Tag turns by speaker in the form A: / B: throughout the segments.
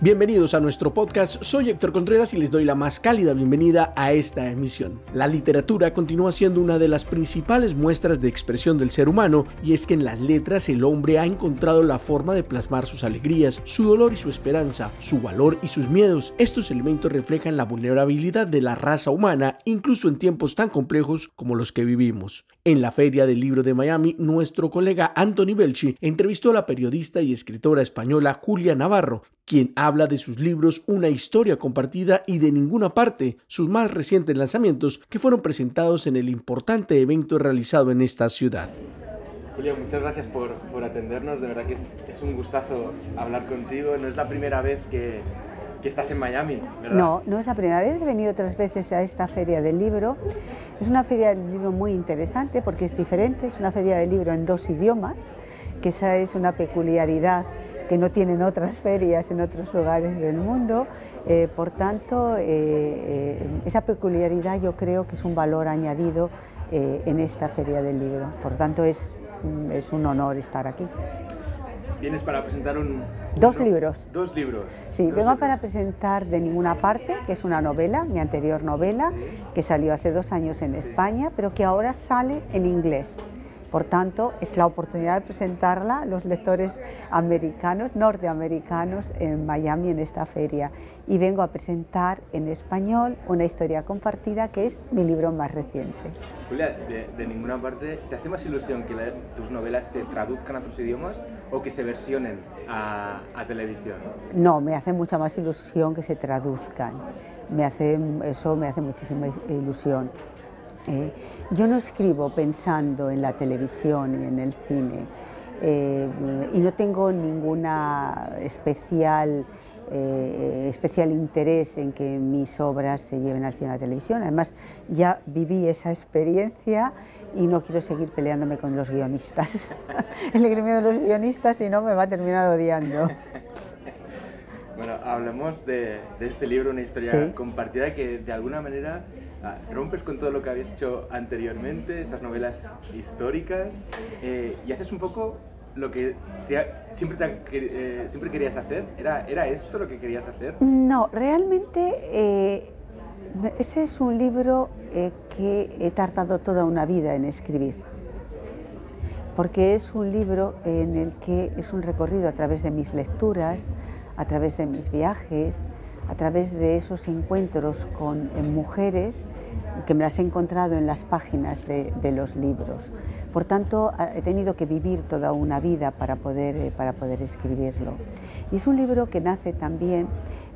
A: Bienvenidos a nuestro podcast, soy Héctor Contreras y les doy la más cálida bienvenida a esta emisión. La literatura continúa siendo una de las principales muestras de expresión del ser humano y es que en las letras el hombre ha encontrado la forma de plasmar sus alegrías, su dolor y su esperanza, su valor y sus miedos. Estos elementos reflejan la vulnerabilidad de la raza humana incluso en tiempos tan complejos como los que vivimos. En la Feria del Libro de Miami, nuestro colega Anthony Belchi entrevistó a la periodista y escritora española Julia Navarro, quien habla de sus libros Una historia compartida y de ninguna parte, sus más recientes lanzamientos que fueron presentados en el importante evento realizado en esta ciudad.
B: Julia, muchas gracias por, atendernos, de verdad que es, un gustazo hablar contigo, no es la primera vez que, que estás en Miami, ¿verdad?
C: No, no es la primera vez, he venido otras veces a esta feria del libro. Es una feria del libro muy interesante porque es diferente, es una feria del libro en dos idiomas, que esa es una peculiaridad que no tienen otras ferias en otros lugares del mundo. Eh, por tanto, eh, eh, esa peculiaridad yo creo que es un valor añadido en esta feria del libro. Por tanto, es, mm, es un honor estar aquí.
B: ¿Vienes para presentar un...
C: Dos libros.
B: Dos libros.
C: Sí, vengo para presentar De Ninguna Parte, que es una novela, mi anterior novela, que salió hace dos años en España, pero que ahora sale en inglés. Por tanto, es la oportunidad de presentarla a los lectores americanos, norteamericanos en Miami en esta feria. Y vengo a presentar en español una historia compartida que es mi libro más reciente.
B: Julia, de, ninguna parte, ¿te hace más ilusión que tus novelas se traduzcan a otros idiomas o que se versionen a, a televisión?
C: No, me hace mucha más ilusión que se traduzcan. Me hace, eso me hace muchísima ilusión. Eh, yo no escribo pensando en la televisión y en el cine eh, y no tengo ninguna especial, eh, especial interés en que mis obras se lleven al cine a la televisión. Además, ya viví esa experiencia y no quiero seguir peleándome con los guionistas. el gremio de los guionistas, si no, me va a terminar odiando.
B: Bueno, hablemos de, este libro, una historia compartida que de alguna manera ah, rompes con todo lo que habías hecho anteriormente, esas novelas históricas, eh, y haces un poco lo que siempre, eh, siempre querías hacer. ¿Era, ¿Era esto lo que querías hacer?
C: No, realmente eh, este es un libro que he tardado toda una vida en escribir porque es un libro en el que es un recorrido a través de mis lecturas, a través de mis viajes, a través de esos encuentros con mujeres que me las he encontrado en las páginas de, los libros. Por tanto, he tenido que vivir toda una vida para poder, eh, para poder escribirlo. Y es un libro que nace también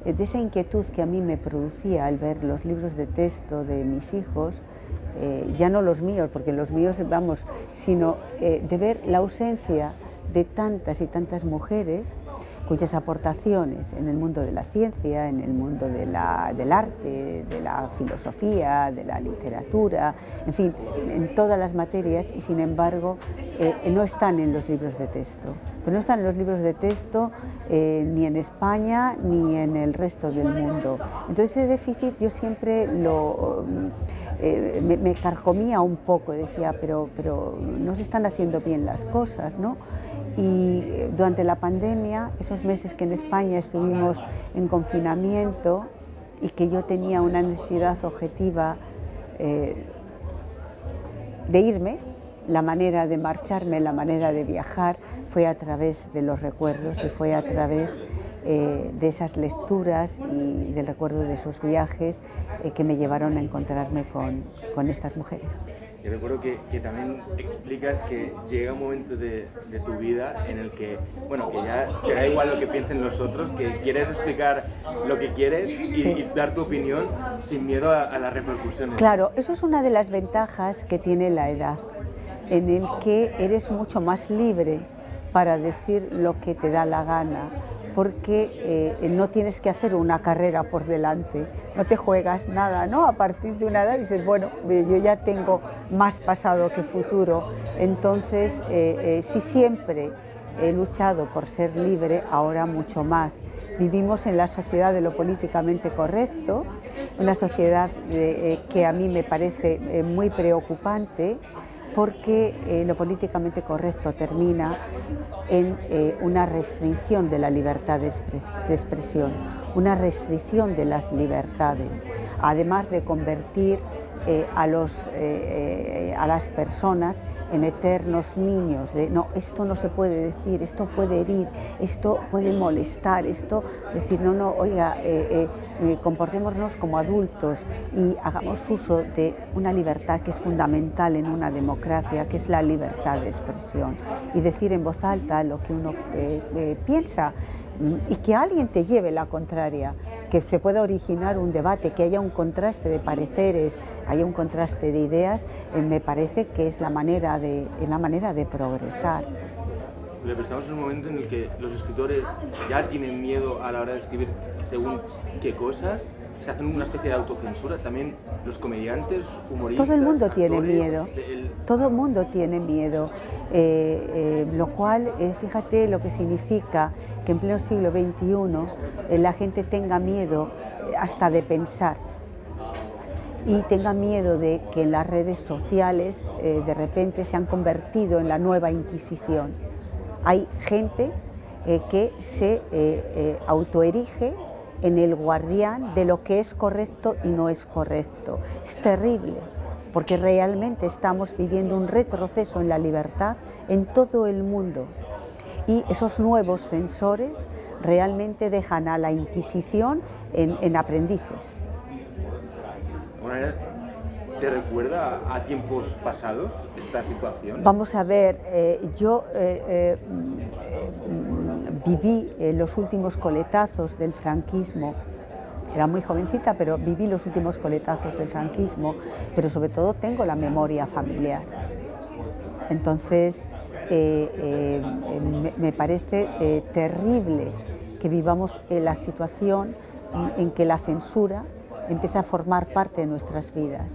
C: eh, de esa inquietud que a mí me producía al ver los libros de texto de mis hijos, eh, ya no los míos, porque los míos, vamos, sino de ver la ausencia de tantas y tantas mujeres cuyas aportaciones en el mundo de la ciencia, en el mundo del arte, de la filosofía, de la literatura, en fin, en todas las materias y sin embargo eh, no están en los libros de texto. Pero no están en los libros de texto eh, ni en España ni en el resto del mundo. Entonces ese déficit yo siempre lo... Eh, me, me, carcomía un poco, decía, pero, pero no se están haciendo bien las cosas, ¿no? Y eh, durante la pandemia, esos meses que en España estuvimos en confinamiento y que yo tenía una necesidad objetiva eh, de irme, la manera de marcharme, la manera de viajar, fue a través de los recuerdos y fue a través eh, de esas lecturas y del recuerdo de esos viajes que me llevaron a encontrarme con, con estas mujeres.
B: Yo recuerdo que, que, también explicas que llega un momento de, de, tu vida en el que, bueno, que ya te da igual lo que piensen los otros, que quieres explicar lo que quieres y, dar tu opinión sin miedo a, a, las repercusiones.
C: Claro, eso es una de las ventajas que tiene la edad, en el que eres mucho más libre para decir lo que te da la gana, porque eh, no tienes que hacer una carrera por delante, no te juegas nada, ¿no? A partir de una edad dices, bueno, yo ya tengo más pasado que futuro, entonces eh, eh, si siempre he luchado por ser libre, ahora mucho más. Vivimos en la sociedad de lo políticamente correcto, una sociedad que a mí me parece muy preocupante porque eh, lo políticamente correcto termina en eh, una restricción de la libertad de, expresión, una restricción de las libertades, además de convertir eh, a, los, a las personas en eternos niños, de no, esto no se puede decir, esto puede herir, esto puede molestar, esto, decir, no, no, oiga, eh, eh, comportémonos como adultos y hagamos uso de una libertad que es fundamental en una democracia, que es la libertad de expresión, y decir en voz alta lo que uno eh, piensa y que alguien te lleve la contraria, que se pueda originar un debate, que haya un contraste de pareceres, haya un contraste de ideas, eh, me parece que es la manera de, la manera de progresar.
B: Estamos en un momento en el que los escritores ya tienen miedo a la hora de escribir según qué cosas, se hacen una especie de autocensura. También los comediantes, humoristas.
C: Todo el mundo tiene miedo. Todo el mundo tiene miedo. Eh, eh, lo cual, fíjate lo que significa que en pleno siglo XXI la gente tenga miedo hasta de pensar y tenga miedo de que las redes sociales de repente se han convertido en la nueva Inquisición hay gente eh, que se eh, eh, autoerige en el guardián de lo que es correcto y no es correcto. Es terrible, porque realmente estamos viviendo un retroceso en la libertad en todo el mundo. Y esos nuevos censores realmente dejan a la Inquisición en, aprendices.
B: ¿Te recuerda a tiempos pasados esta situación?
C: Vamos a ver, eh, yo eh, eh, viví los últimos coletazos del franquismo. Era muy jovencita, pero viví los últimos coletazos del franquismo, pero sobre todo tengo la memoria familiar. Entonces, me, parece terrible que vivamos la situación en que la censura empieza a formar parte de nuestras vidas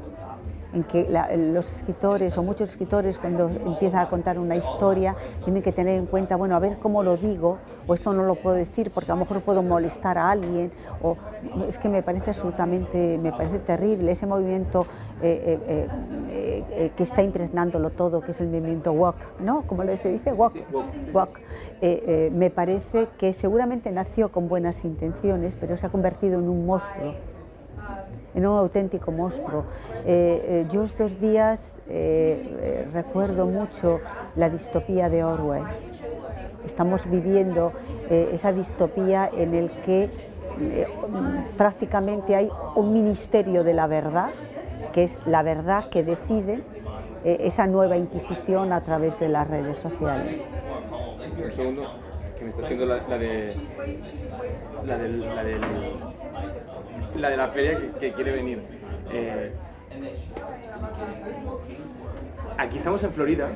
C: en que los escritores o muchos escritores cuando empiezan a contar una historia tienen que tener en cuenta, bueno, a ver cómo lo digo, o esto no lo puedo decir porque a lo mejor puedo molestar a alguien, o es que me parece absolutamente, me parece terrible ese movimiento eh, eh, eh, que está impregnándolo todo, que es el movimiento walk, ¿no? Como se dice, walk, walk. me parece que seguramente nació con buenas intenciones, pero se ha convertido en un monstruo en un auténtico monstruo. Eh, eh, yo estos días eh, recuerdo mucho la distopía de Orwell. Estamos viviendo esa distopía en el que prácticamente hay un ministerio de la verdad, que es la verdad que decide esa nueva inquisición a través de las redes sociales.
B: Un segundo, que me estás viendo la, de la del, la del la de la feria que, quiere venir. Eh, aquí estamos en Florida,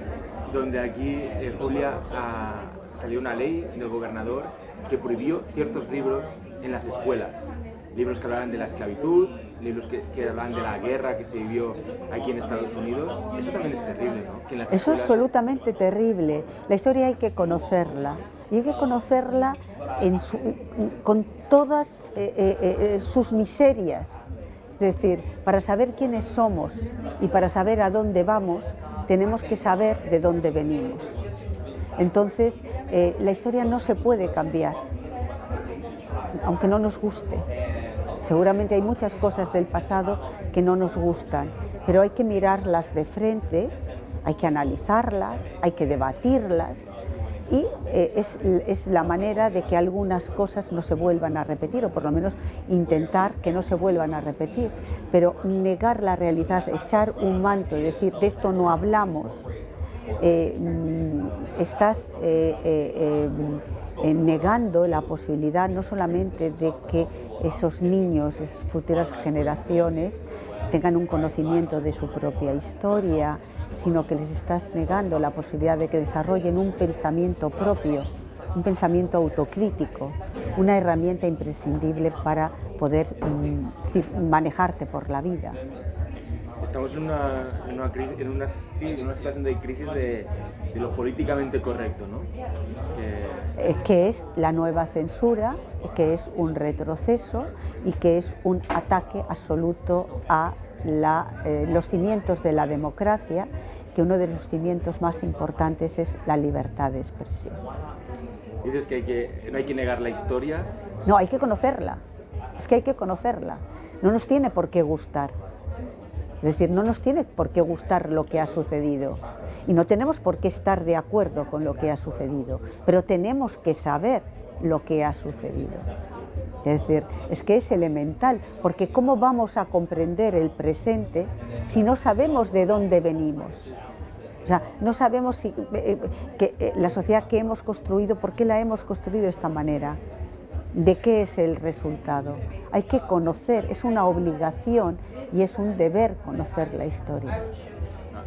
B: donde aquí, eh, Julia, salió una ley del gobernador que prohibió ciertos libros en las escuelas. Libros que hablaban de la esclavitud, libros que, que hablaban de la guerra que se vivió aquí en Estados Unidos. Eso también es terrible, ¿no?
C: Eso es absolutamente terrible. La historia hay que conocerla. Y hay que conocerla con todas eh, eh, eh, sus miserias. Es decir, para saber quiénes somos y para saber a dónde vamos, tenemos que saber de dónde venimos. Entonces, la historia no se puede cambiar, aunque no nos guste. Seguramente hay muchas cosas del pasado que no nos gustan, pero hay que mirarlas de frente, hay que analizarlas, hay que debatirlas y eh, es, la manera de que algunas cosas no se vuelvan a repetir o por lo menos intentar que no se vuelvan a repetir. Pero negar la realidad, echar un manto y decir de esto no hablamos, eh, mm, estás eh, negando la posibilidad no solamente de que esos niños, esas futuras generaciones, tengan un conocimiento de su propia historia, sino que les estás negando la posibilidad de que desarrollen un pensamiento propio, un pensamiento autocrítico, una herramienta imprescindible para poder mm, manejarte por la vida.
B: Estamos en una, en una, en una, situación de crisis de, lo políticamente correcto, ¿no?
C: Que... que es la nueva censura, que es un retroceso y que es un ataque absoluto a eh, los cimientos de la democracia, que uno de los cimientos más importantes es la libertad de expresión.
B: Dices que, hay que no hay que negar la historia.
C: No, hay que conocerla. Es que hay que conocerla. No nos tiene por qué gustar. Es decir, no nos tiene por qué gustar lo que ha sucedido. Y no tenemos por qué estar de acuerdo con lo que ha sucedido. Pero tenemos que saber lo que ha sucedido. Es decir, es que es elemental, porque ¿cómo vamos a comprender el presente si no sabemos de dónde venimos? O sea, no sabemos si, eh, que, eh, la sociedad que hemos construido, por qué la hemos construido de esta manera, de qué es el resultado. Hay que conocer, es una obligación y es un deber conocer la historia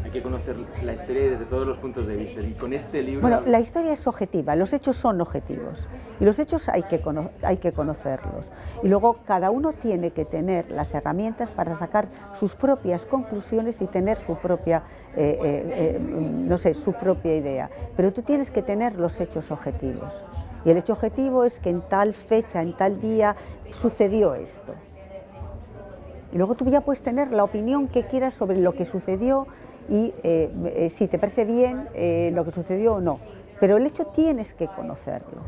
B: hay que conocer la historia desde todos los puntos de vista. Y con este libro...
C: Bueno, la historia es objetiva, los hechos son objetivos. Y los hechos hay que, hay que conocerlos. Y luego cada uno tiene que tener las herramientas para sacar sus propias conclusiones y tener su propia, eh, eh, eh, no sé, su propia idea. Pero tú tienes que tener los hechos objetivos. Y el hecho objetivo es que en tal fecha, en tal día, sucedió esto. Y luego tú ya puedes tener la opinión que quieras sobre lo que sucedió, y eh, eh, si te parece bien eh, lo que sucedió o no. Pero el hecho tienes que conocerlo.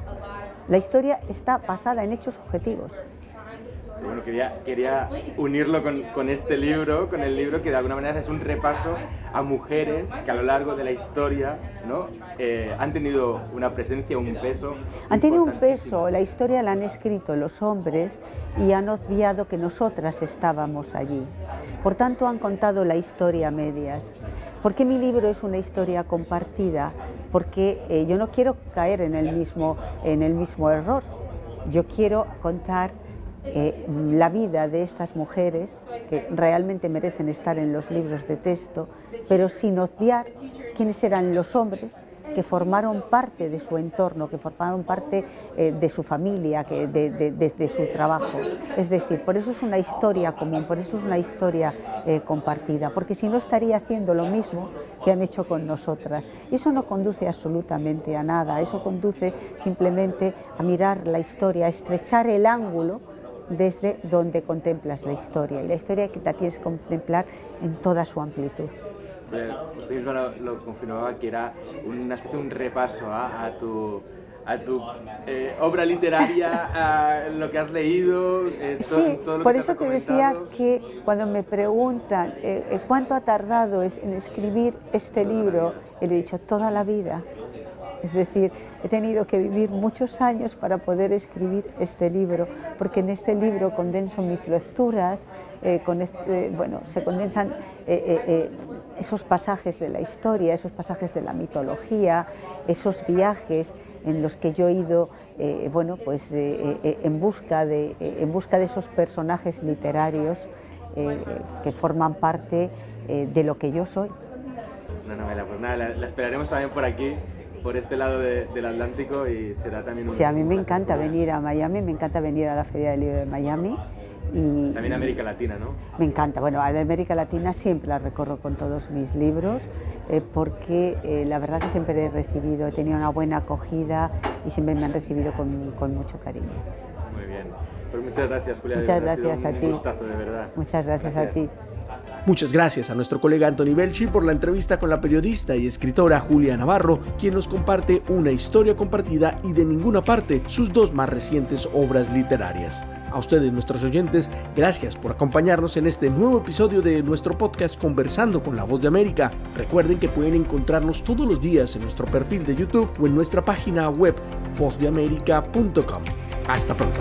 C: La historia está basada en hechos objetivos.
B: Bueno, quería, quería unirlo con, con, este libro, con el libro que de alguna manera es un repaso a mujeres que a lo largo de la historia ¿no? han tenido una presencia, un peso.
C: Han tenido un peso, la historia la han escrito los hombres y han obviado que nosotras estábamos allí. Por tanto, han contado la historia a medias. ¿Por qué mi libro es una historia compartida? Porque eh, yo no quiero caer en el mismo, en el mismo error. Yo quiero contar eh, la vida de estas mujeres que realmente merecen estar en los libros de texto, pero sin obviar quiénes eran los hombres que formaron parte de su entorno, que formaron parte eh, de su familia, de, su trabajo. Es decir, por eso es una historia común, por eso es una historia eh, compartida, porque si no estaría haciendo lo mismo que han hecho con nosotras. Eso no conduce absolutamente a nada, eso conduce simplemente a mirar la historia, a estrechar el ángulo desde donde contemplas la historia. Y la historia que la tienes que contemplar en toda su amplitud
B: usted mismo lo, confirmaba que era una especie de un repaso ¿ah? a tu a tu eh, obra literaria, a lo que has leído,
C: eh, sí, por eso te decía que cuando me preguntan eh, cuánto ha tardado en escribir este libro, le he dicho toda la vida. Es decir, he tenido que vivir muchos años para poder escribir este libro, porque en este libro condenso mis lecturas, con bueno, se condensan esos pasajes de la historia, esos pasajes de la mitología, esos viajes en los que yo he ido eh, bueno, pues, eh, eh, en, busca de, en busca de esos personajes literarios que forman parte de lo que yo soy.
B: Una novela, pues nada, la, esperaremos también por aquí, por este lado del Atlántico y será también un...
C: Sí, a mí me encanta venir a Miami, me encanta venir a la Feria del Libro de Miami
B: también América Latina, ¿no?
C: Me encanta. Bueno, a América Latina siempre la recorro con todos mis libros eh, porque eh, la verdad que siempre he recibido, he tenido una buena acogida y siempre me han recibido con, con mucho cariño.
B: Muy bien. Pues muchas gracias, Julia.
C: Muchas gracias a ti.
B: Gustazo, de verdad.
C: Muchas gracias, a ti.
A: Muchas gracias a nuestro colega Anthony Belchi por la entrevista con la periodista y escritora Julia Navarro, quien nos comparte una historia compartida y de ninguna parte sus dos más recientes obras literarias. A ustedes, nuestros oyentes, gracias por acompañarnos en este nuevo episodio de nuestro podcast Conversando con la Voz de América. Recuerden que pueden encontrarnos todos los días en nuestro perfil de YouTube o en nuestra página web vozdeamerica.com. Hasta pronto.